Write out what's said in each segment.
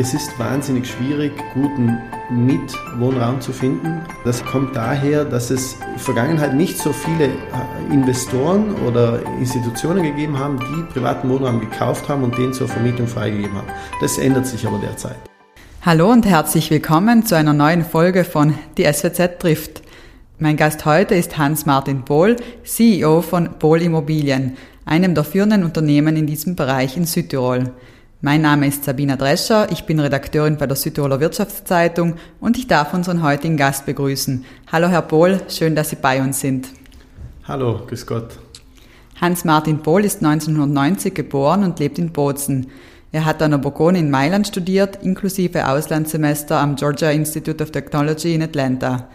Es ist wahnsinnig schwierig, guten Mitwohnraum zu finden. Das kommt daher, dass es in der Vergangenheit nicht so viele äh, Investoren oder Institutionen gegeben haben, die privaten Wohnraum gekauft haben und den zur Vermietung freigegeben haben. Das ändert sich aber derzeit. Hallo und herzlich willkommen zu einer neuen Folge von Die SWZ trifft. Mein Gast heute ist Hans-Martin Bohl, CEO von Bohl Immobilien, einem der führenden Unternehmen in diesem Bereich in Südtirol. Mein Name ist Sabina Drescher, ich bin Redakteurin bei der Südtiroler Wirtschaftszeitung und ich darf unseren heutigen Gast begrüßen. Hallo Herr Bohl, schön, dass Sie bei uns sind. Hallo, grüß Gott. Hans-Martin Bohl ist 1990 geboren und lebt in Bozen. Er hat an der Bourgogne in Mailand studiert, inklusive Auslandssemester am Georgia Institute of Technology in Atlanta.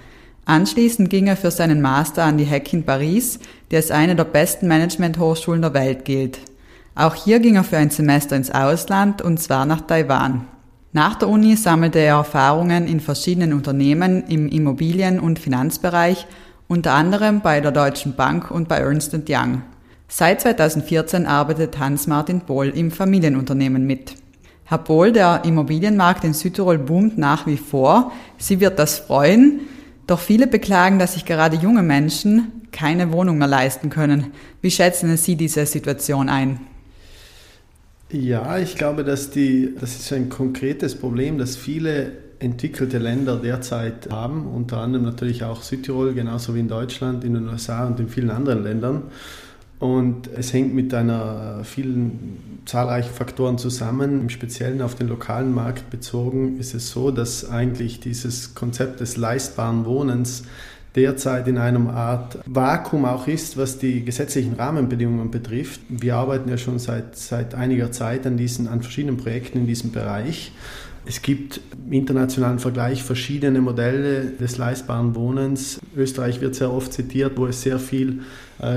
Anschließend ging er für seinen Master an die HEC in Paris, die als eine der besten Management-Hochschulen der Welt gilt. Auch hier ging er für ein Semester ins Ausland und zwar nach Taiwan. Nach der Uni sammelte er Erfahrungen in verschiedenen Unternehmen im Immobilien- und Finanzbereich, unter anderem bei der Deutschen Bank und bei Ernst Young. Seit 2014 arbeitet Hans-Martin Bohl im Familienunternehmen mit. Herr Bohl, der Immobilienmarkt in Südtirol boomt nach wie vor. Sie wird das freuen. Doch viele beklagen, dass sich gerade junge Menschen keine Wohnung mehr leisten können. Wie schätzen Sie diese Situation ein? Ja, ich glaube, dass die, das ist ein konkretes Problem, das viele entwickelte Länder derzeit haben, unter anderem natürlich auch Südtirol, genauso wie in Deutschland, in den USA und in vielen anderen Ländern. Und es hängt mit einer vielen zahlreichen Faktoren zusammen. Im Speziellen auf den lokalen Markt bezogen ist es so, dass eigentlich dieses Konzept des leistbaren Wohnens derzeit in einem Art Vakuum auch ist, was die gesetzlichen Rahmenbedingungen betrifft. Wir arbeiten ja schon seit, seit einiger Zeit an, diesen, an verschiedenen Projekten in diesem Bereich. Es gibt im internationalen Vergleich verschiedene Modelle des leistbaren Wohnens. Österreich wird sehr oft zitiert, wo es sehr viel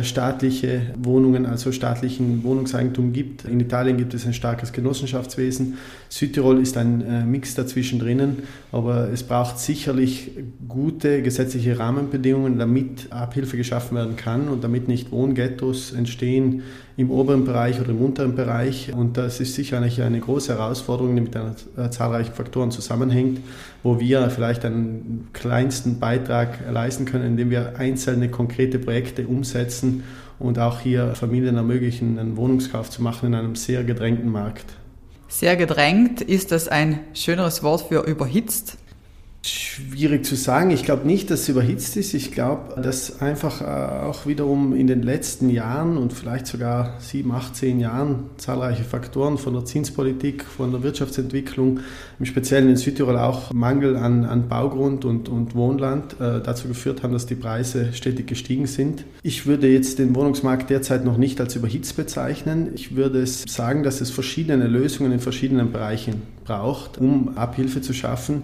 staatliche Wohnungen, also staatlichen Wohnungseigentum gibt. In Italien gibt es ein starkes Genossenschaftswesen. Südtirol ist ein äh, Mix dazwischen drinnen, aber es braucht sicherlich gute gesetzliche Rahmenbedingungen, damit Abhilfe geschaffen werden kann und damit nicht Wohnghettos entstehen im oberen Bereich oder im unteren Bereich. Und das ist sicherlich eine große Herausforderung, die mit äh, zahlreichen Faktoren zusammenhängt, wo wir vielleicht einen kleinsten Beitrag leisten können, indem wir einzelne konkrete Projekte umsetzen und auch hier Familien ermöglichen, einen Wohnungskauf zu machen in einem sehr gedrängten Markt. Sehr gedrängt, ist das ein schöneres Wort für überhitzt? Schwierig zu sagen. Ich glaube nicht, dass es überhitzt ist. Ich glaube, dass einfach äh, auch wiederum in den letzten Jahren und vielleicht sogar sieben, acht, zehn Jahren zahlreiche Faktoren von der Zinspolitik, von der Wirtschaftsentwicklung, im Speziellen in Südtirol auch Mangel an, an Baugrund und, und Wohnland äh, dazu geführt haben, dass die Preise stetig gestiegen sind. Ich würde jetzt den Wohnungsmarkt derzeit noch nicht als überhitzt bezeichnen. Ich würde sagen, dass es verschiedene Lösungen in verschiedenen Bereichen braucht, um Abhilfe zu schaffen.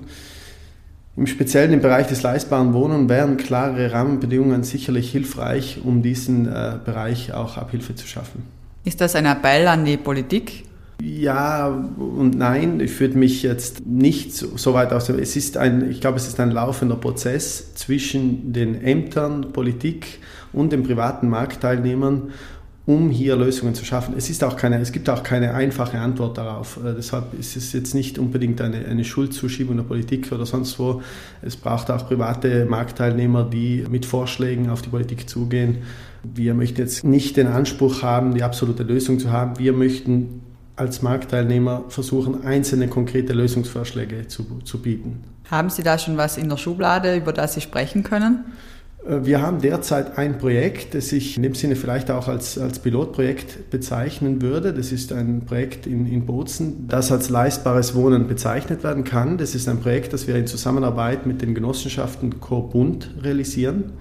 Im Speziellen im Bereich des leistbaren Wohnens wären klare Rahmenbedingungen sicherlich hilfreich, um diesen äh, Bereich auch Abhilfe zu schaffen. Ist das ein Appell an die Politik? Ja und nein, ich würde mich jetzt nicht so, so weit aus. Es ist ein, ich glaube, es ist ein laufender Prozess zwischen den Ämtern, Politik und den privaten Marktteilnehmern um hier Lösungen zu schaffen. Es, ist auch keine, es gibt auch keine einfache Antwort darauf. Äh, deshalb ist es jetzt nicht unbedingt eine, eine Schuldzuschiebung der Politik oder sonst wo. Es braucht auch private Marktteilnehmer, die mit Vorschlägen auf die Politik zugehen. Wir möchten jetzt nicht den Anspruch haben, die absolute Lösung zu haben. Wir möchten als Marktteilnehmer versuchen, einzelne konkrete Lösungsvorschläge zu, zu bieten. Haben Sie da schon was in der Schublade, über das Sie sprechen können? Äh, wir haben derzeit ein Projekt, das ich in dem Sinne vielleicht auch als, als Pilotprojekt bezeichnen würde. Das ist ein Projekt in, in Bozen, das als leistbares Wohnen bezeichnet werden kann. Das ist ein Projekt, das wir in Zusammenarbeit mit den Genossenschaften Corbund realisieren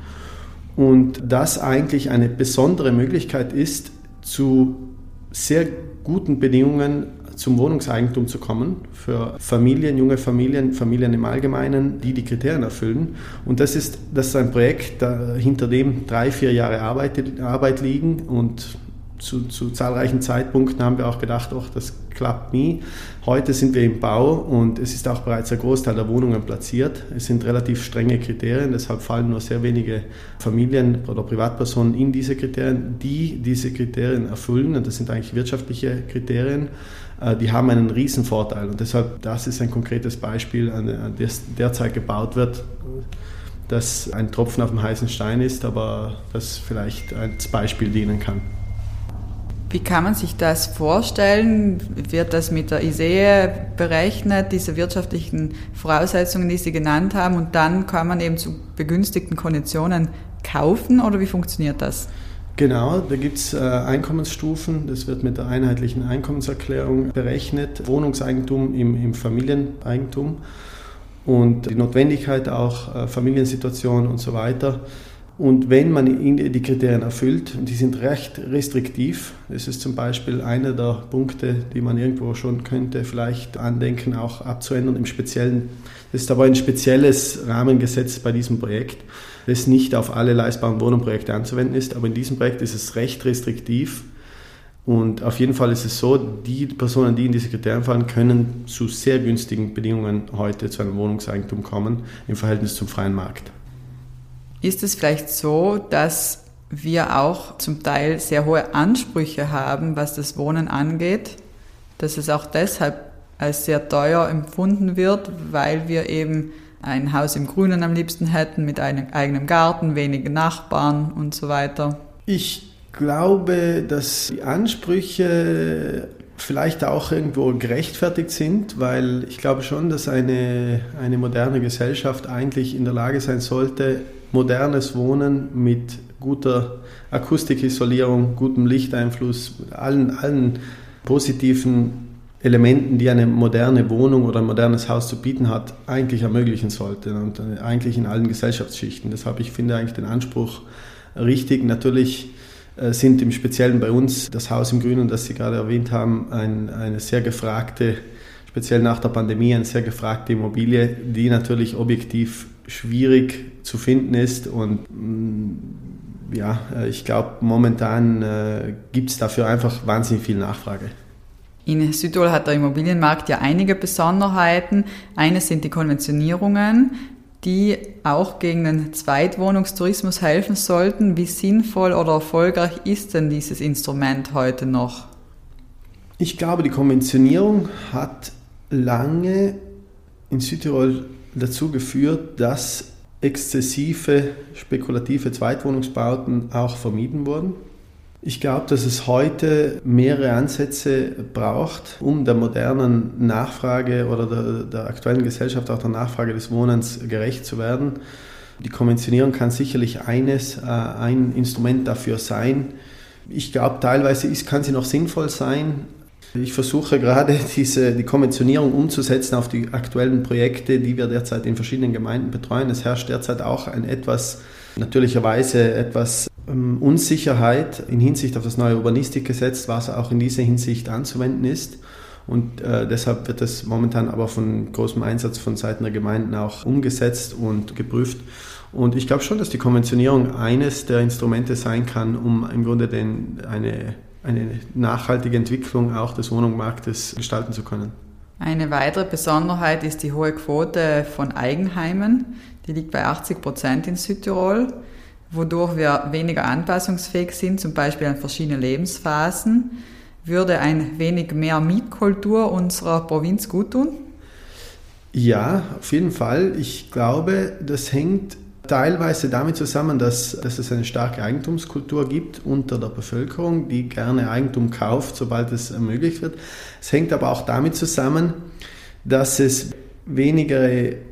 und das eigentlich eine besondere Möglichkeit ist, zu sehr guten Bedingungen zum Wohnungseigentum zu kommen für Familien, junge Familien, Familien im Allgemeinen, die die Kriterien erfüllen. Und das ist, das ist ein Projekt, hinter dem drei, vier Jahre Arbeit, Arbeit liegen und zu, zu, zahlreichen Zeitpunkten haben wir auch gedacht, oh, das klappt nie. Heute sind wir im Bau und es ist auch bereits ein Großteil der Wohnungen platziert. Es sind relativ strenge Kriterien, deshalb fallen nur sehr wenige Familien oder Privatpersonen in diese Kriterien, die diese Kriterien erfüllen. Und das sind eigentlich wirtschaftliche Kriterien äh, die haben einen riesen Vorteil. Und deshalb, das ist ein konkretes Beispiel, an das derzeit gebaut wird, das ein Tropfen auf dem heißen Stein ist, aber das vielleicht als Beispiel dienen kann. Wie kann man sich das vorstellen? Wird das mit der ISEE berechnet, diese wirtschaftlichen Voraussetzungen, die Sie genannt haben, und dann kann man eben zu begünstigten Konditionen kaufen oder wie funktioniert das? Genau, da gibt es äh, Einkommensstufen. Das wird mit der einheitlichen Einkommenserklärung berechnet. Wohnungseigentum im, im Familieneigentum und die Notwendigkeit auch, äh, Familiensituation und so weiter. Und wenn man die Kriterien erfüllt, und die sind recht restriktiv, das ist zum Beispiel einer der Punkte, die man irgendwo schon könnte vielleicht andenken, auch abzuändern im Speziellen. Das ist aber ein spezielles Rahmengesetz bei diesem Projekt, das nicht auf alle leistbaren Wohnungsprojekte anzuwenden ist, aber in diesem Projekt ist es recht restriktiv. Und auf jeden Fall ist es so, die Personen, die in diese Kriterien fallen, können zu sehr günstigen Bedingungen heute zu einem Wohnungseigentum kommen im Verhältnis zum freien Markt. Ist es vielleicht so, dass wir auch zum Teil sehr hohe Ansprüche haben, was das Wohnen angeht, dass es auch deshalb als sehr teuer empfunden wird, weil wir eben ein Haus im Grünen am liebsten hätten, mit einem eigenen Garten, wenige Nachbarn und so weiter? Ich glaube, dass die Ansprüche vielleicht auch irgendwo gerechtfertigt sind, weil ich glaube schon, dass eine, eine moderne Gesellschaft eigentlich in der Lage sein sollte, modernes Wohnen mit guter Akustikisolierung, gutem Lichteinfluss, allen, allen positiven Elementen, die eine moderne Wohnung oder ein modernes Haus zu bieten hat, eigentlich ermöglichen sollte und eigentlich in allen Gesellschaftsschichten. Deshalb ich finde eigentlich den Anspruch richtig. Natürlich äh, sind im Speziellen bei uns das Haus im Grünen, das Sie gerade erwähnt haben, ein, eine sehr gefragte, speziell nach der Pandemie, eine sehr gefragte Immobilie, die natürlich objektiv schwierig zu finden ist und mm, ja, äh, ich glaube, momentan äh, gibt es dafür einfach wahnsinnig viel Nachfrage. In Südtirol hat der Immobilienmarkt ja einige Besonderheiten. Eine sind die Konventionierungen, die auch gegen den Zweitwohnungstourismus helfen sollten. Wie sinnvoll oder erfolgreich ist denn dieses Instrument heute noch? Ich glaube, die Konventionierung hat lange in Südtirol dazu geführt, dass exzessive spekulative Zweitwohnungsbauten auch vermieden wurden. Ich glaube, dass es heute mehrere Ansätze braucht, um der modernen Nachfrage oder der, der, aktuellen Gesellschaft, auch der Nachfrage des Wohnens gerecht zu werden. Die Konventionierung kann sicherlich eines, äh, ein Instrument dafür sein. Ich glaube, teilweise ist, kann sie noch sinnvoll sein, ich versuche gerade diese, die Konventionierung umzusetzen auf die aktuellen Projekte, die wir derzeit in verschiedenen Gemeinden betreuen. Es herrscht derzeit auch ein etwas, natürlicherweise etwas ähm, Unsicherheit in Hinsicht auf das neue Urbanistikgesetz, was auch in dieser Hinsicht anzuwenden ist. Und äh, deshalb wird das momentan aber von großem Einsatz von Seiten der Gemeinden auch umgesetzt und geprüft. Und ich glaube schon, dass die Konventionierung eines der Instrumente sein kann, um im Grunde den, eine eine nachhaltige Entwicklung auch des Wohnungsmarktes gestalten zu können. Eine weitere Besonderheit ist die hohe Quote von Eigenheimen. Die liegt bei 80 Prozent in Südtirol, wodurch wir weniger anpassungsfähig sind, zum Beispiel an verschiedene Lebensphasen. Würde ein wenig mehr Mietkultur unserer Provinz guttun? Ja, auf jeden Fall. Ich glaube, das hängt teilweise damit zusammen, dass, dass es eine starke Eigentumskultur gibt unter der Bevölkerung, die gerne Eigentum kauft, sobald es ermöglicht wird. Es hängt aber auch damit zusammen, dass es weniger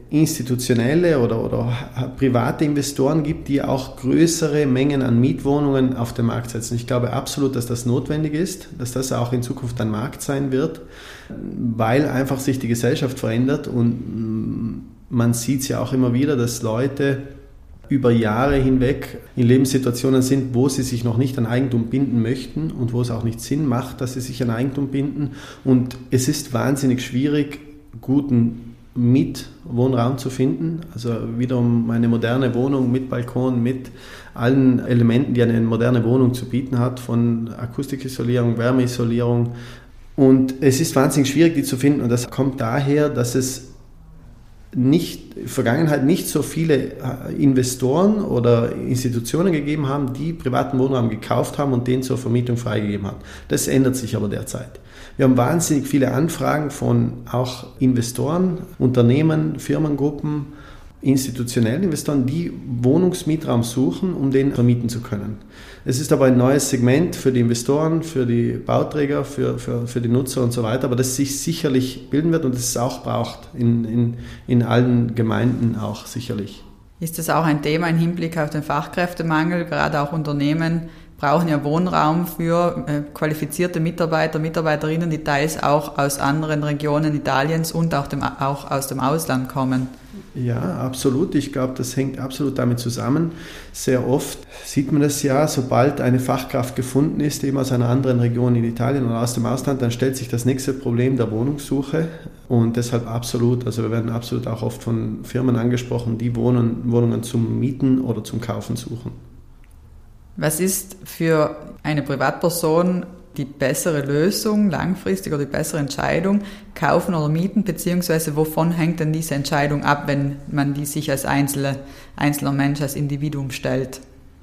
institutionelle oder, oder private Investoren gibt, die auch größere Mengen an Mietwohnungen auf den Markt setzen. Ich glaube absolut, dass das notwendig ist, dass das auch in Zukunft ein Markt sein wird, weil einfach sich die Gesellschaft verändert und man sieht es ja auch immer wieder, dass Leute über Jahre hinweg in Lebenssituationen sind, wo sie sich noch nicht an Eigentum binden möchten und wo es auch nicht Sinn macht, dass sie sich an Eigentum binden. Und es ist wahnsinnig schwierig, guten Mietwohnraum zu finden. Also wiederum eine moderne Wohnung mit Balkon, mit allen Elementen, die eine moderne Wohnung zu bieten hat, von Akustikisolierung, Wärmeisolierung. Und es ist wahnsinnig schwierig, die zu finden. Und das kommt daher, dass es nicht, in der Vergangenheit nicht so viele äh, Investoren oder Institutionen gegeben haben, die privaten Wohnraum gekauft haben und den zur Vermietung freigegeben haben. Das ändert sich aber derzeit. Wir haben wahnsinnig viele Anfragen von auch Investoren, Unternehmen, Firmengruppen, institutionellen Investoren, die Wohnungsmietraum suchen, um den vermieten zu können. Es ist aber ein neues Segment für die Investoren, für die Bauträger, für, für, für die Nutzer und so weiter, aber das sich sicherlich bilden wird und das es auch braucht, in, in, in allen Gemeinden auch sicherlich. Ist das auch ein Thema im Hinblick auf den Fachkräftemangel? Gerade auch Unternehmen brauchen ja Wohnraum für äh, qualifizierte Mitarbeiter, Mitarbeiterinnen, die teils auch aus anderen Regionen Italiens und auch, dem, auch aus dem Ausland kommen. Ja, absolut. Ich glaube, das hängt absolut damit zusammen. Sehr oft sieht man das ja, sobald eine Fachkraft gefunden ist, eben aus einer anderen Region in Italien oder aus dem Ausland, dann stellt sich das nächste Problem der Wohnungssuche. Und deshalb absolut, also wir werden absolut auch oft von Firmen angesprochen, die Wohnen, Wohnungen zum Mieten oder zum Kaufen suchen. Was ist für eine Privatperson die bessere Lösung langfristig oder die bessere Entscheidung, kaufen oder mieten, beziehungsweise wovon hängt denn diese Entscheidung ab, wenn man die sich als einzelne, einzelner Mensch, als Individuum stellt?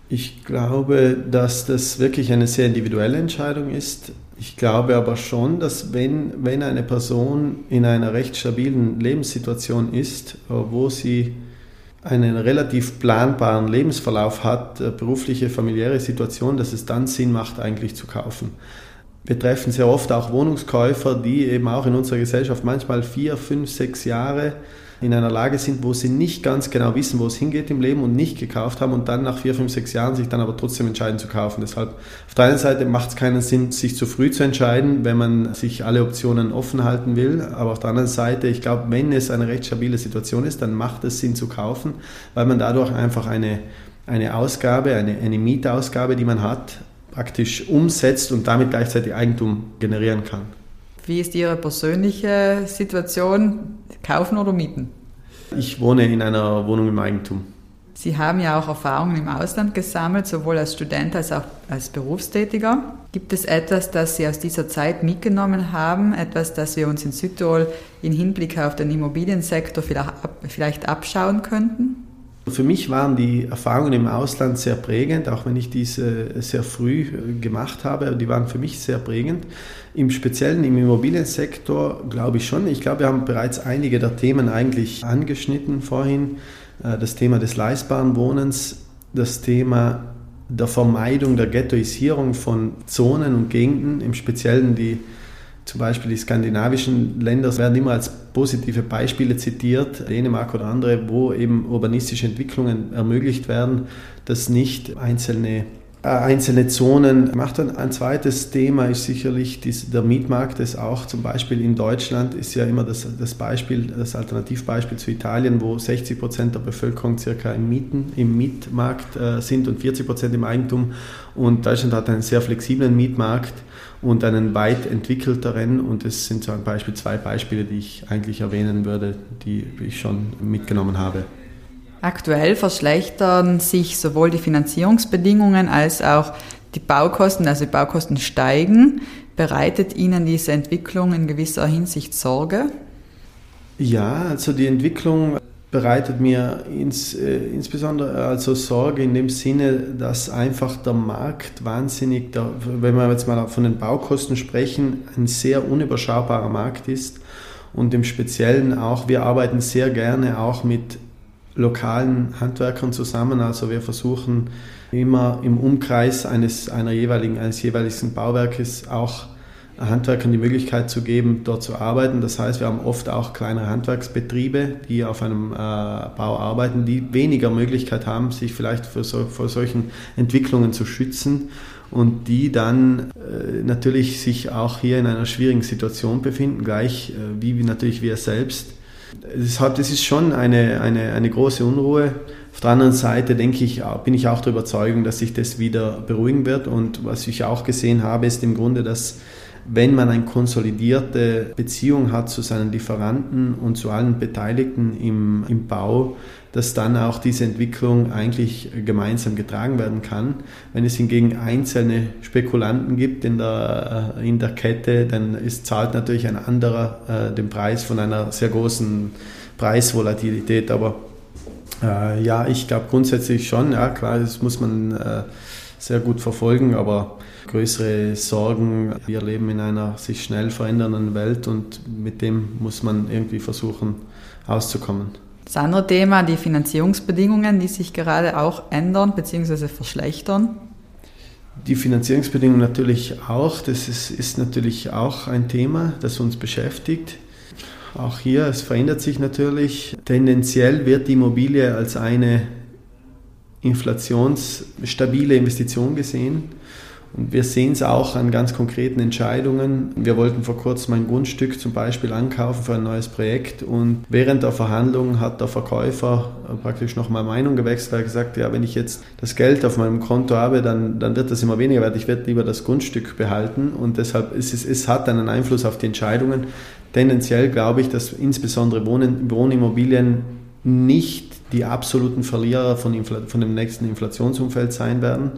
Ich glaube, dass das wirklich eine sehr individuelle Entscheidung ist. Ich glaube aber schon, dass wenn, wenn eine Person in einer recht stabilen Lebenssituation ist, wo sie einen relativ planbaren Lebensverlauf hat, äh, berufliche, familiäre Situation, dass es dann Sinn macht, eigentlich zu kaufen. Wir treffen sehr oft auch Wohnungskäufer, die eben auch in unserer Gesellschaft manchmal vier, fünf, sechs Jahre in einer Lage sind, wo sie nicht ganz genau wissen, wo es hingeht im Leben und nicht gekauft haben und dann nach vier, fünf, sechs Jahren sich dann aber trotzdem entscheiden zu kaufen. Deshalb auf der einen Seite macht es keinen Sinn, sich zu früh zu entscheiden, wenn man sich alle Optionen offen halten will. Aber auf der anderen Seite, ich glaube, wenn es eine recht stabile Situation ist, dann macht es Sinn zu kaufen, weil man dadurch einfach eine, eine Ausgabe, eine, eine Mietausgabe, die man hat, praktisch umsetzt und damit gleichzeitig Eigentum generieren kann. Wie ist Ihre persönliche Situation? Kaufen oder mieten? Ich wohne in einer Wohnung im Eigentum. Sie haben ja auch Erfahrungen im Ausland gesammelt, sowohl als Student als auch als Berufstätiger. Gibt es etwas, das Sie aus dieser Zeit mitgenommen haben, etwas, das wir uns in Südtirol im Hinblick auf den Immobiliensektor vielleicht abschauen könnten? Für mich waren die Erfahrungen im Ausland sehr prägend, auch wenn ich diese sehr früh äh, gemacht habe. Die waren für mich sehr prägend. Im Speziellen im Immobiliensektor glaube ich schon. Ich glaube, wir haben bereits einige der Themen eigentlich angeschnitten vorhin. Äh, das Thema des leistbaren Wohnens, das Thema der Vermeidung der Ghettoisierung von Zonen und Gegenden, im Speziellen die zum Beispiel die skandinavischen Länder werden immer als positive Beispiele zitiert, Dänemark oder andere, wo eben urbanistische Entwicklungen ermöglicht werden, dass nicht einzelne einzelne Zonen gemacht werden. Ein zweites Thema ist sicherlich der Mietmarkt, das auch zum Beispiel in Deutschland ist ja immer das, das Beispiel, das Alternativbeispiel zu Italien, wo 60 Prozent der Bevölkerung circa im Mieten, im Mietmarkt äh, sind und 40 Prozent im Eigentum. Und Deutschland hat einen sehr flexiblen Mietmarkt und einen weit entwickelteren. Und das sind so Beispiel, zwei Beispiele, die ich eigentlich erwähnen würde, die ich schon mitgenommen habe. Aktuell verschlechtern sich sowohl die Finanzierungsbedingungen als auch die Baukosten, also die Baukosten steigen. Bereitet Ihnen diese Entwicklung in gewisser Hinsicht Sorge? Ja, also die Entwicklung bereitet mir ins, äh, insbesondere also Sorge in dem Sinne, dass einfach der Markt wahnsinnig, der, wenn wir jetzt mal von den Baukosten sprechen, ein sehr unüberschaubarer Markt ist und im Speziellen auch, wir arbeiten sehr gerne auch mit lokalen Handwerkern zusammen, also wir versuchen immer im Umkreis eines, einer jeweiligen, eines jeweiligen Bauwerkes auch Handwerkern die Möglichkeit zu geben, dort zu arbeiten. Das heißt, wir haben oft auch kleinere Handwerksbetriebe, die auf einem äh, Bau arbeiten, die weniger Möglichkeit haben, sich vielleicht vor, so, vor solchen Entwicklungen zu schützen und die dann äh, natürlich sich auch hier in einer schwierigen Situation befinden, gleich äh, wie natürlich wir selbst. Deshalb, das ist schon eine, eine, eine große Unruhe. Auf der anderen Seite denke ich, bin ich auch der Überzeugung, dass sich das wieder beruhigen wird. Und was ich auch gesehen habe, ist im Grunde, dass wenn man eine konsolidierte Beziehung hat zu seinen Lieferanten und zu allen Beteiligten im, im Bau, dass dann auch diese Entwicklung eigentlich gemeinsam getragen werden kann. Wenn es hingegen einzelne Spekulanten gibt in der, äh, in der Kette, dann ist, zahlt natürlich ein anderer äh, den Preis von einer sehr großen Preisvolatilität. Aber äh, ja, ich glaube grundsätzlich schon, ja klar, das muss man äh, sehr gut verfolgen, aber größere Sorgen. Wir leben in einer sich schnell verändernden Welt und mit dem muss man irgendwie versuchen auszukommen. Das andere Thema, die Finanzierungsbedingungen, die sich gerade auch ändern bzw. verschlechtern. Die Finanzierungsbedingungen natürlich auch. Das ist, ist natürlich auch ein Thema, das uns beschäftigt. Auch hier, es verändert sich natürlich. Tendenziell wird die Immobilie als eine inflationsstabile Investition gesehen. Und wir sehen es auch an ganz konkreten Entscheidungen. Wir wollten vor kurzem ein Grundstück zum Beispiel ankaufen für ein neues Projekt und während der Verhandlung hat der Verkäufer praktisch nochmal Meinung gewechselt, er gesagt, ja, wenn ich jetzt das Geld auf meinem Konto habe, dann, dann wird das immer weniger wert. Ich werde lieber das Grundstück behalten und deshalb ist es, es hat einen Einfluss auf die Entscheidungen. Tendenziell glaube ich, dass insbesondere Wohnen, Wohnimmobilien nicht die absoluten Verlierer von, von dem nächsten Inflationsumfeld sein werden.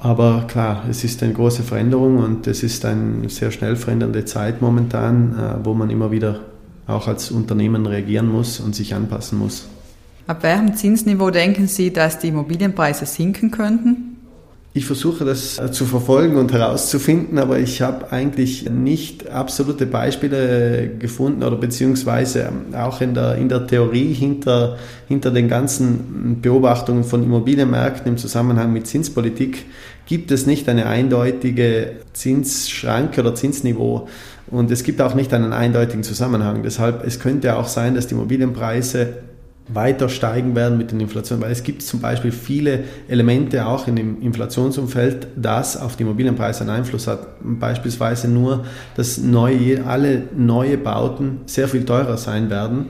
Aber klar, es ist eine große Veränderung und es ist eine sehr schnell verändernde Zeit momentan, äh, wo man immer wieder auch als Unternehmen reagieren muss und sich anpassen muss. Ab welchem Zinsniveau denken Sie, dass die Immobilienpreise sinken könnten? Ich versuche das äh, zu verfolgen und herauszufinden, aber ich habe eigentlich nicht absolute Beispiele gefunden oder beziehungsweise ähm, auch in der, in der Theorie hinter, hinter den ganzen Beobachtungen von Immobilienmärkten im Zusammenhang mit Zinspolitik gibt es nicht eine eindeutige Zinsschranke oder Zinsniveau und es gibt auch nicht einen eindeutigen Zusammenhang. Deshalb, es könnte auch sein, dass die Immobilienpreise weiter steigen werden mit den Inflationen, weil es gibt zum Beispiel viele Elemente auch in dem Inflationsumfeld, das auf die Immobilienpreise einen Einfluss hat. Beispielsweise nur, dass neue, alle neue Bauten sehr viel teurer sein werden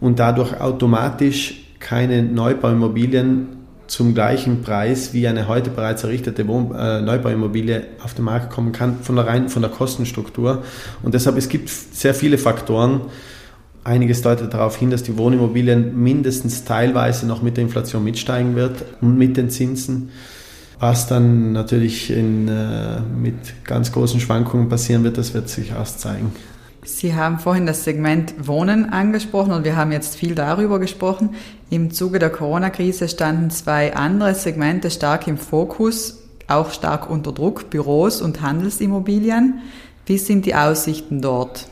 und dadurch automatisch keine Neubauimmobilien zum gleichen Preis wie eine heute bereits errichtete Wohn äh, Neubauimmobilie auf den Markt kommen kann, von der rein von der Kostenstruktur. Und deshalb es gibt sehr viele Faktoren, Einiges deutet darauf hin, dass die Wohnimmobilien mindestens teilweise noch mit der Inflation mitsteigen wird und mit den Zinsen. Was dann natürlich in, äh, mit ganz großen Schwankungen passieren wird, das wird sich erst zeigen. Sie haben vorhin das Segment Wohnen angesprochen und wir haben jetzt viel darüber gesprochen. Im Zuge der Corona-Krise standen zwei andere Segmente stark im Fokus, auch stark unter Druck, Büros und Handelsimmobilien. Wie sind die Aussichten dort?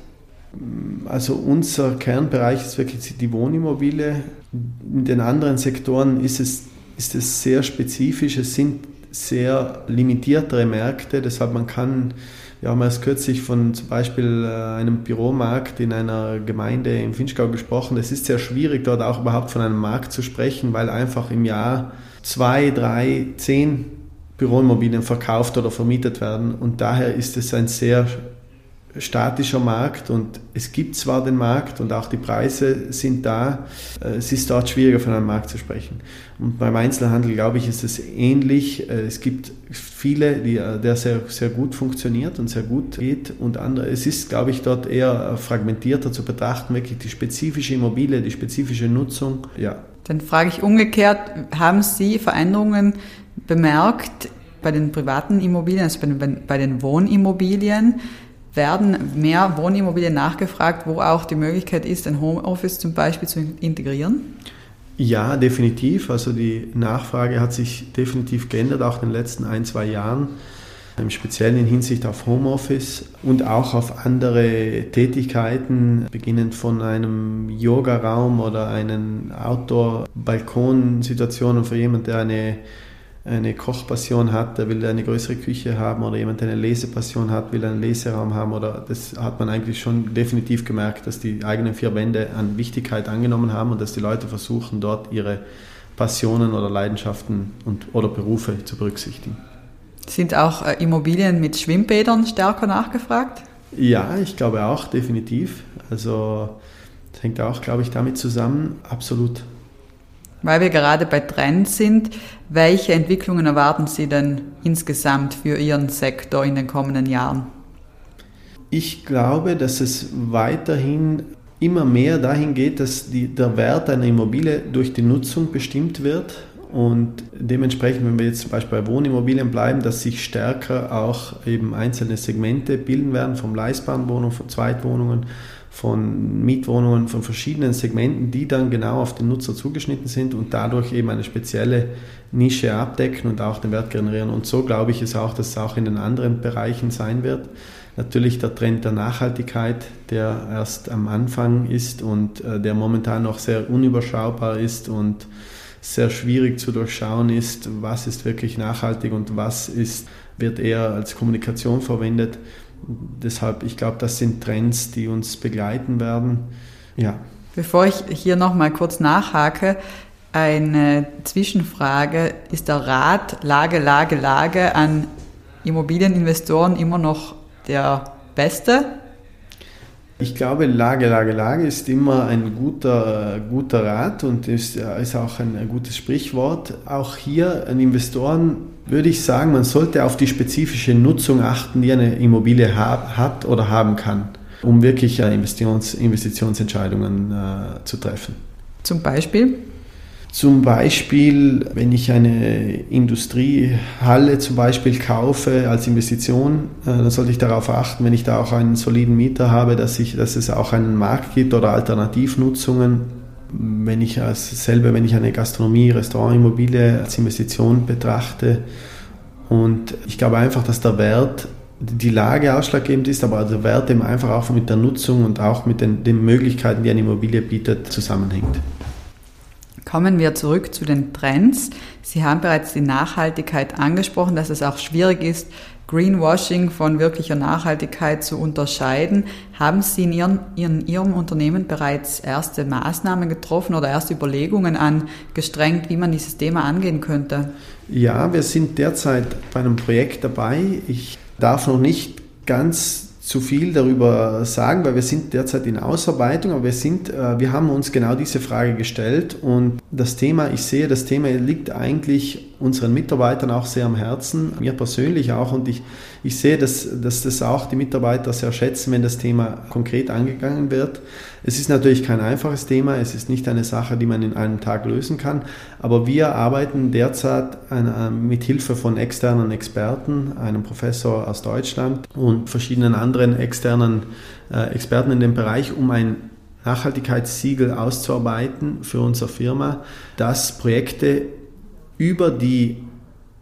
Also unser Kernbereich ist wirklich die Wohnimmobilie. In den anderen Sektoren ist es, ist es sehr spezifisch. Es sind sehr limitiertere Märkte, deshalb man kann, wir haben erst kürzlich von zum Beispiel äh, einem Büromarkt in einer Gemeinde im Finchgau gesprochen. Es ist sehr schwierig, dort auch überhaupt von einem Markt zu sprechen, weil einfach im Jahr zwei, drei, zehn Büroimmobilien verkauft oder vermietet werden und daher ist es ein sehr statischer Markt und es gibt zwar den Markt und auch die Preise sind da, äh, es ist dort schwieriger von einem Markt zu sprechen. Und beim Einzelhandel, glaube ich, ist es ähnlich. Äh, es gibt viele, die, äh, der sehr, sehr gut funktioniert und sehr gut geht und andere. Es ist, glaube ich, dort eher fragmentierter zu betrachten, wirklich die spezifische Immobilie, die spezifische Nutzung. Ja. Dann frage ich umgekehrt, haben Sie Veränderungen bemerkt bei den privaten Immobilien, also bei den Wohnimmobilien? Werden mehr Wohnimmobilien nachgefragt, wo auch die Möglichkeit ist, ein Homeoffice zum Beispiel zu integrieren? Ja, definitiv. Also die Nachfrage hat sich definitiv geändert, auch in den letzten ein, zwei Jahren. Im Speziellen in Hinsicht auf Homeoffice und auch auf andere Tätigkeiten, beginnend von einem Yoga-Raum oder einen Outdoor-Balkonsituationen für jemanden, der eine eine Kochpassion hat, der will eine größere Küche haben oder jemand, der eine Lesepassion hat, will einen Leseraum haben oder das hat man eigentlich schon definitiv gemerkt, dass die eigenen vier Wände an Wichtigkeit angenommen haben und dass die Leute versuchen, dort ihre Passionen oder Leidenschaften und, oder Berufe zu berücksichtigen. Sind auch äh, Immobilien mit Schwimmbädern stärker nachgefragt? Ja, ich glaube auch, definitiv. Also das hängt auch, glaube ich, damit zusammen. Absolut. Weil wir gerade bei Trends sind, welche Entwicklungen erwarten Sie denn insgesamt für Ihren Sektor in den kommenden Jahren? Ich glaube, dass es weiterhin immer mehr dahin geht, dass die, der Wert einer Immobilie durch die Nutzung bestimmt wird und dementsprechend, wenn wir jetzt zum Beispiel bei Wohnimmobilien bleiben, dass sich stärker auch eben einzelne Segmente bilden werden, vom leistbaren Wohnungen, von Zweitwohnungen, von Mietwohnungen von verschiedenen Segmenten, die dann genau auf den Nutzer zugeschnitten sind und dadurch eben eine spezielle Nische abdecken und auch den Wert generieren. Und so glaube ich es auch, dass es auch in den anderen Bereichen sein wird. Natürlich der Trend der Nachhaltigkeit, der erst am Anfang ist und äh, der momentan noch sehr unüberschaubar ist und sehr schwierig zu durchschauen ist, was ist wirklich nachhaltig und was ist, wird eher als Kommunikation verwendet. Deshalb, ich glaube, das sind Trends, die uns begleiten werden. Ja. Bevor ich hier nochmal kurz nachhake, eine Zwischenfrage. Ist der Rat Lage, Lage, Lage an Immobilieninvestoren immer noch der beste? Ich glaube, Lage, Lage, Lage ist immer ein guter, guter Rat und ist, ist auch ein, gutes Sprichwort. Auch hier an Investoren würde ich sagen, man sollte auf die spezifische Nutzung achten, die eine Immobilie hat oder haben kann, um wirklich Investitions, Investitionsentscheidungen äh, zu treffen. Zum Beispiel? Zum Beispiel, wenn ich eine Industriehalle zum Beispiel kaufe als Investition, äh, dann sollte ich darauf achten, wenn ich da auch einen soliden Mieter habe, dass, ich, dass es auch einen Markt gibt oder Alternativnutzungen. Wenn ich selber, wenn ich eine Gastronomie, Restaurant, Immobilie als Investition betrachte. Und ich glaube einfach, dass der Wert die Lage ausschlaggebend ist, aber der Wert eben einfach auch mit der Nutzung und auch mit den, den Möglichkeiten, die eine Immobilie bietet, zusammenhängt. Kommen wir zurück zu den Trends. Sie haben bereits die Nachhaltigkeit angesprochen, dass es auch schwierig ist, Greenwashing von wirklicher Nachhaltigkeit zu unterscheiden. Haben Sie in, Ihren, in Ihrem Unternehmen bereits erste Maßnahmen getroffen oder erste Überlegungen angestrengt, wie man dieses Thema angehen könnte? Ja, wir sind derzeit bei einem Projekt dabei. Ich darf noch nicht ganz zu viel darüber sagen, weil wir sind derzeit in Ausarbeitung, aber wir sind, äh, wir haben uns genau diese Frage gestellt und das Thema, ich sehe, das Thema liegt eigentlich unseren Mitarbeitern auch sehr am Herzen, mir persönlich auch und ich, ich sehe, dass, dass das auch die Mitarbeiter sehr schätzen, wenn das Thema konkret angegangen wird. Es ist natürlich kein einfaches Thema, es ist nicht eine Sache, die man in einem Tag lösen kann, aber wir arbeiten derzeit äh, mit Hilfe von externen Experten, einem Professor aus Deutschland und verschiedenen anderen externen äh, Experten in dem Bereich, um ein Nachhaltigkeitssiegel auszuarbeiten für unsere Firma, dass Projekte über die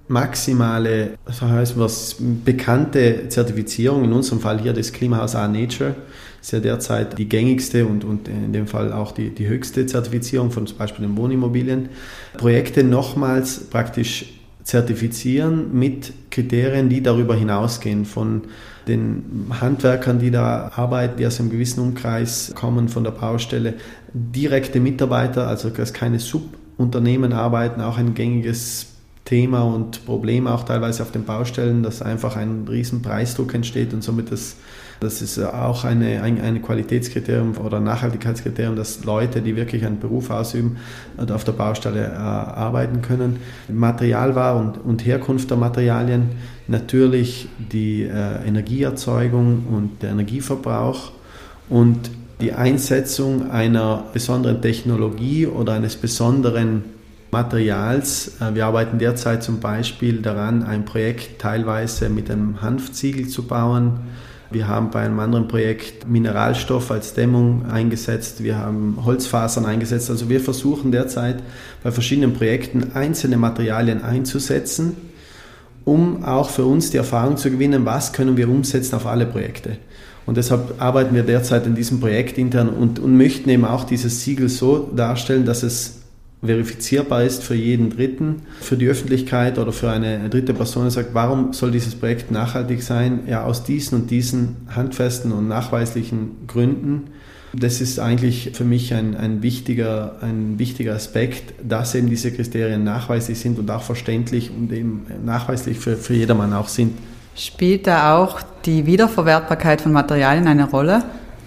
maximale, das heißt was, bekannte Zertifizierung, in unserem Fall hier das Klimahaus A Nature, ist ja derzeit die gängigste und, und in dem Fall auch die, die höchste Zertifizierung von zum Beispiel den Wohnimmobilien, Projekte nochmals praktisch zertifizieren mit Kriterien, die darüber hinausgehen, von den Handwerkern, die da arbeiten, die aus einem gewissen Umkreis kommen von der Baustelle, direkte Mitarbeiter, also dass keine Subunternehmen arbeiten, auch ein gängiges Thema und Problem auch teilweise auf den Baustellen, dass einfach ein riesen Preisdruck entsteht und somit das, das ist auch eine, ein, ein Qualitätskriterium oder Nachhaltigkeitskriterium, dass Leute, die wirklich einen Beruf ausüben, auf der Baustelle äh, arbeiten können. Materialwahl und, und Herkunft der Materialien, natürlich die äh, Energieerzeugung und der Energieverbrauch und die Einsetzung einer besonderen Technologie oder eines besonderen Materials. Äh, wir arbeiten derzeit zum Beispiel daran, ein Projekt teilweise mit einem Hanfziegel zu bauen. Wir haben bei einem anderen Projekt Mineralstoff als Dämmung eingesetzt. Wir haben Holzfasern eingesetzt. Also wir versuchen derzeit bei verschiedenen Projekten einzelne Materialien einzusetzen, um auch für uns die Erfahrung zu gewinnen, was können wir umsetzen auf alle Projekte. Und deshalb arbeiten wir derzeit in diesem Projekt intern und, und möchten eben auch dieses Siegel so darstellen, dass es verifizierbar ist für jeden Dritten, für die Öffentlichkeit oder für eine dritte Person, die sagt, warum soll dieses Projekt nachhaltig sein? Ja, aus diesen und diesen handfesten und nachweislichen Gründen. Das ist eigentlich für mich ein, ein, wichtiger, ein wichtiger Aspekt, dass eben diese Kriterien nachweislich sind und auch verständlich und eben nachweislich für, für jedermann auch sind. Spielt da auch die Wiederverwertbarkeit von Materialien eine Rolle?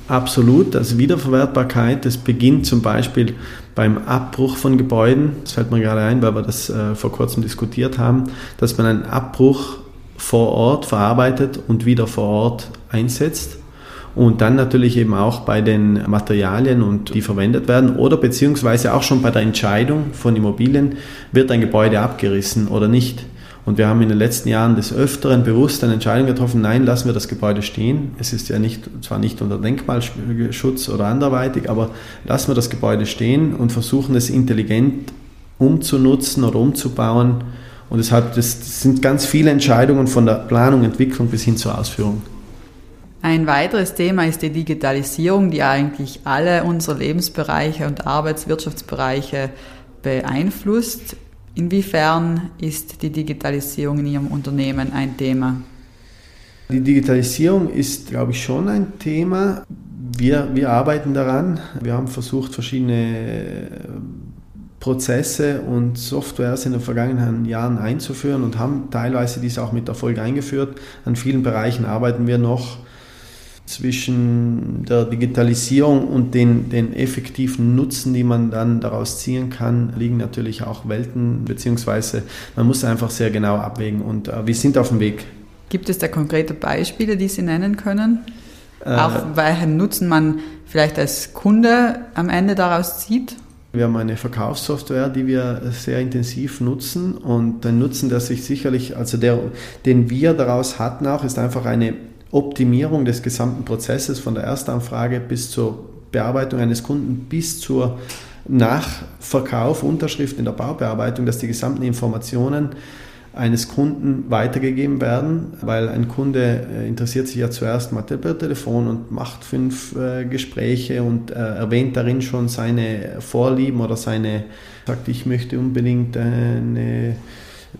Absolut. Also Wiederverwertbarkeit, das beginnt zum Beispiel beim Abbruch von Gebäuden. Das fällt mir gerade ein, weil wir das äh, vor kurzem diskutiert haben, dass man einen Abbruch vor Ort verarbeitet und wieder vor Ort einsetzt. Und dann natürlich eben auch bei den Materialien und die verwendet werden oder beziehungsweise auch schon bei der Entscheidung von Immobilien, wird ein Gebäude abgerissen oder nicht. Und wir haben in den letzten Jahren des Öfteren bewusst eine Entscheidung getroffen, nein, lassen wir das Gebäude stehen. Es ist ja nicht, zwar nicht unter Denkmalschutz oder anderweitig, aber lassen wir das Gebäude stehen und versuchen es intelligent umzunutzen oder umzubauen. Und deshalb, das sind ganz viele Entscheidungen von der Planung, Entwicklung bis hin zur Ausführung. Ein weiteres Thema ist die Digitalisierung, die eigentlich alle unsere Lebensbereiche und Arbeitswirtschaftsbereiche beeinflusst. Inwiefern ist die Digitalisierung in Ihrem Unternehmen ein Thema? Die Digitalisierung ist, glaube ich, schon ein Thema. Wir, wir arbeiten daran. Wir haben versucht, verschiedene Prozesse und Softwares in den vergangenen Jahren einzuführen und haben teilweise dies auch mit Erfolg eingeführt. An vielen Bereichen arbeiten wir noch zwischen der Digitalisierung und den, den effektiven Nutzen, die man dann daraus ziehen kann, liegen natürlich auch Welten, beziehungsweise man muss einfach sehr genau abwägen und äh, wir sind auf dem Weg. Gibt es da konkrete Beispiele, die Sie nennen können? Äh, auch welchen Nutzen man vielleicht als Kunde am Ende daraus zieht? Wir haben eine Verkaufssoftware, die wir sehr intensiv nutzen und der Nutzen, der sich sicherlich, also der, den wir daraus hatten auch, ist einfach eine Optimierung des gesamten Prozesses von der Erstanfrage bis zur Bearbeitung eines Kunden bis zur Nachverkauf, Unterschrift in der Baubearbeitung, dass die gesamten Informationen eines Kunden weitergegeben werden, weil ein Kunde äh, interessiert sich ja zuerst mal per Telefon und macht fünf äh, Gespräche und äh, erwähnt darin schon seine Vorlieben oder seine, sagt, ich möchte unbedingt eine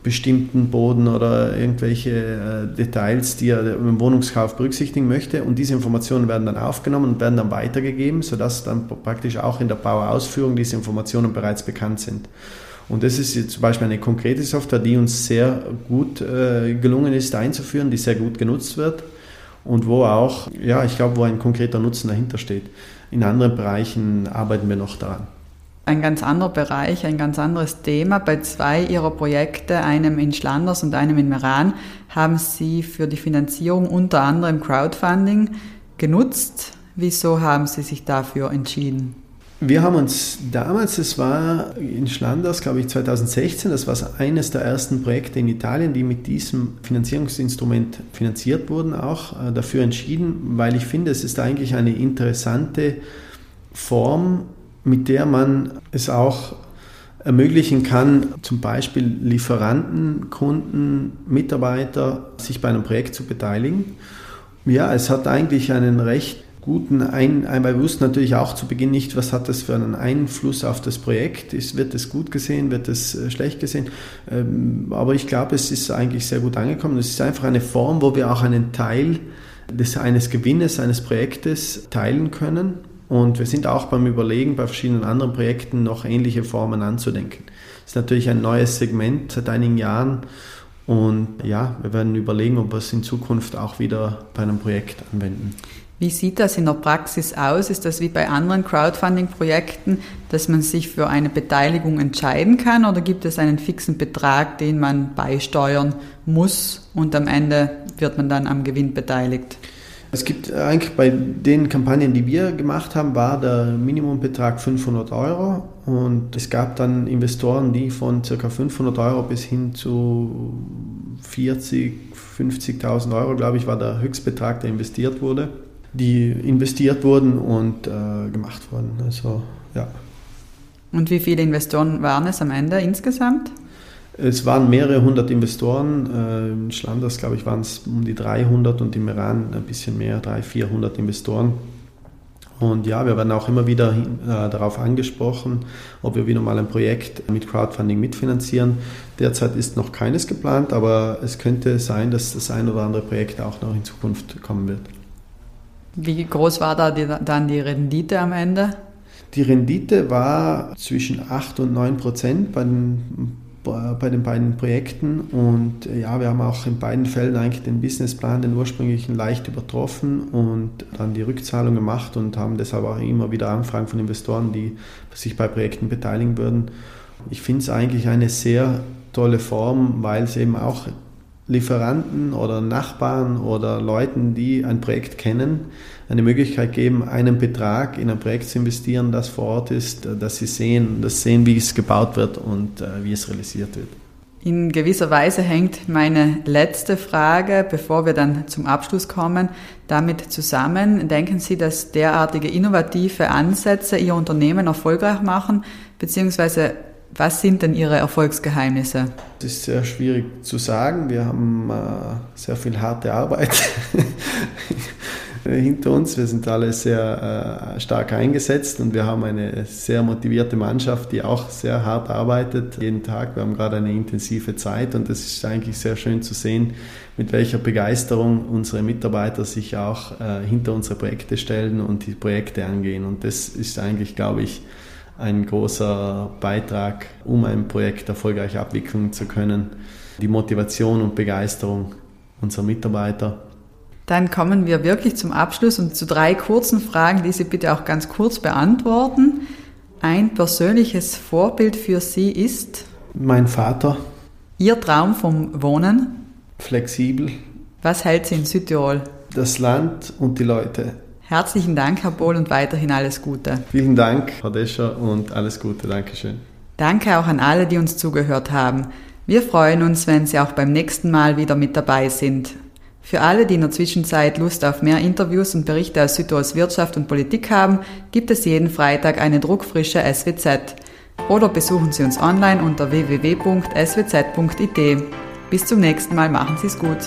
bestimmten Boden oder irgendwelche äh, Details, die er im Wohnungskauf berücksichtigen möchte. Und diese Informationen werden dann aufgenommen und werden dann weitergegeben, sodass dann praktisch auch in der Bauausführung diese Informationen bereits bekannt sind. Und das ist jetzt zum Beispiel eine konkrete Software, die uns sehr gut äh, gelungen ist einzuführen, die sehr gut genutzt wird und wo auch, ja, ich glaube, wo ein konkreter Nutzen dahinter steht. In anderen Bereichen arbeiten wir noch daran ein ganz anderer Bereich, ein ganz anderes Thema. Bei zwei Ihrer Projekte, einem in Schlanders und einem in Meran, haben Sie für die Finanzierung unter anderem Crowdfunding genutzt. Wieso haben Sie sich dafür entschieden? Wir haben uns damals, es war in Schlanders, glaube ich, 2016, das war eines der ersten Projekte in Italien, die mit diesem Finanzierungsinstrument finanziert wurden, auch äh, dafür entschieden, weil ich finde, es ist eigentlich eine interessante Form, mit der man es auch ermöglichen kann, zum Beispiel Lieferanten, Kunden, Mitarbeiter sich bei einem Projekt zu beteiligen. Ja, es hat eigentlich einen recht guten Einfluss, wir wussten natürlich auch zu Beginn nicht, was hat das für einen Einfluss auf das Projekt, ist, wird es gut gesehen, wird es äh, schlecht gesehen, ähm, aber ich glaube, es ist eigentlich sehr gut angekommen. Es ist einfach eine Form, wo wir auch einen Teil des, eines Gewinnes eines Projektes teilen können und wir sind auch beim Überlegen, bei verschiedenen anderen Projekten noch ähnliche Formen anzudenken. Das ist natürlich ein neues Segment seit einigen Jahren. Und ja, wir werden überlegen, ob wir es in Zukunft auch wieder bei einem Projekt anwenden. Wie sieht das in der Praxis aus? Ist das wie bei anderen Crowdfunding-Projekten, dass man sich für eine Beteiligung entscheiden kann oder gibt es einen fixen Betrag, den man beisteuern muss und am Ende wird man dann am Gewinn beteiligt? Es gibt eigentlich bei den Kampagnen, die wir gemacht haben, war der Minimumbetrag 500 Euro und es gab dann Investoren, die von ca. 500 Euro bis hin zu 40, 50.000 Euro, glaube ich, war der Höchstbetrag, der investiert wurde, die investiert wurden und äh, gemacht wurden. Also ja. Und wie viele Investoren waren es am Ende insgesamt? Es waren mehrere hundert Investoren. Äh, in Schlanders, glaube ich, waren es um die 300 und im Iran ein bisschen mehr, 300, 400 Investoren. Und ja, wir werden auch immer wieder äh, darauf angesprochen, ob wir wieder mal ein Projekt mit Crowdfunding mitfinanzieren. Derzeit ist noch keines geplant, aber es könnte sein, dass das ein oder andere Projekt auch noch in Zukunft kommen wird. Wie groß war da die, dann die Rendite am Ende? Die Rendite war zwischen 8 und 9 Prozent bei den bei den beiden Projekten. Und äh, ja, wir haben auch in beiden Fällen eigentlich den Businessplan, den ursprünglichen, leicht übertroffen und dann die Rückzahlung gemacht und haben deshalb auch immer wieder Anfragen von Investoren, die sich bei Projekten beteiligen würden. Ich finde es eigentlich eine sehr tolle Form, weil es eben auch Lieferanten oder Nachbarn oder Leuten, die ein Projekt kennen, eine Möglichkeit geben, einen Betrag in ein Projekt zu investieren, das vor Ort ist, dass sie sehen, das sehen, wie es gebaut wird und äh, wie es realisiert wird. In gewisser Weise hängt meine letzte Frage, bevor wir dann zum Abschluss kommen, damit zusammen. Denken Sie, dass derartige innovative Ansätze Ihr Unternehmen erfolgreich machen? Beziehungsweise was sind denn Ihre Erfolgsgeheimnisse? Das ist sehr schwierig zu sagen. Wir haben äh, sehr viel harte Arbeit hinter uns. Wir sind alle sehr äh, stark eingesetzt und wir haben eine sehr motivierte Mannschaft, die auch sehr hart arbeitet jeden Tag. Wir haben gerade eine intensive Zeit und es ist eigentlich sehr schön zu sehen, mit welcher Begeisterung unsere Mitarbeiter sich auch äh, hinter unsere Projekte stellen und die Projekte angehen. Und das ist eigentlich, glaube ich, ein großer Beitrag, um ein Projekt erfolgreich abwickeln zu können. Die Motivation und Begeisterung unserer Mitarbeiter dann kommen wir wirklich zum Abschluss und zu drei kurzen Fragen, die Sie bitte auch ganz kurz beantworten. Ein persönliches Vorbild für Sie ist? Mein Vater. Ihr Traum vom Wohnen? Flexibel. Was hält Sie in Südtirol? Das Land und die Leute. Herzlichen Dank, Herr Bohl, und weiterhin alles Gute. Vielen Dank, Frau Descher, und alles Gute. Dankeschön. Danke auch an alle, die uns zugehört haben. Wir freuen uns, wenn Sie auch beim nächsten Mal wieder mit dabei sind. Für alle, die in der Zwischenzeit Lust auf mehr Interviews und Berichte aus Südtirols Wirtschaft und Politik haben, gibt es jeden Freitag eine druckfrische SWZ. Oder besuchen Sie uns online unter www.swz.it. Bis zum nächsten Mal, machen Sie es gut.